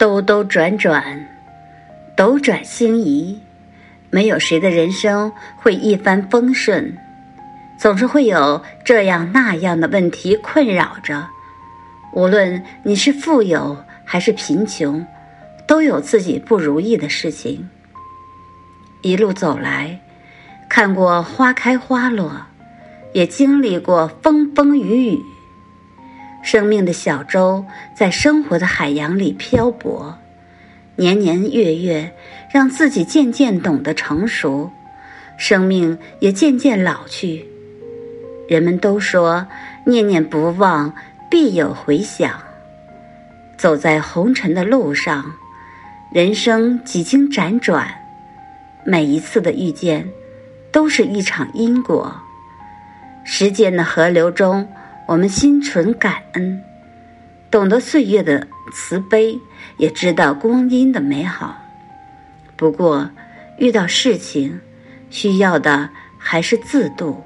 兜兜转转，斗转星移，没有谁的人生会一帆风顺，总是会有这样那样的问题困扰着。无论你是富有还是贫穷，都有自己不如意的事情。一路走来，看过花开花落，也经历过风风雨雨。生命的小舟在生活的海洋里漂泊，年年月月，让自己渐渐懂得成熟，生命也渐渐老去。人们都说，念念不忘，必有回响。走在红尘的路上，人生几经辗转，每一次的遇见，都是一场因果。时间的河流中。我们心存感恩，懂得岁月的慈悲，也知道光阴的美好。不过，遇到事情，需要的还是自度。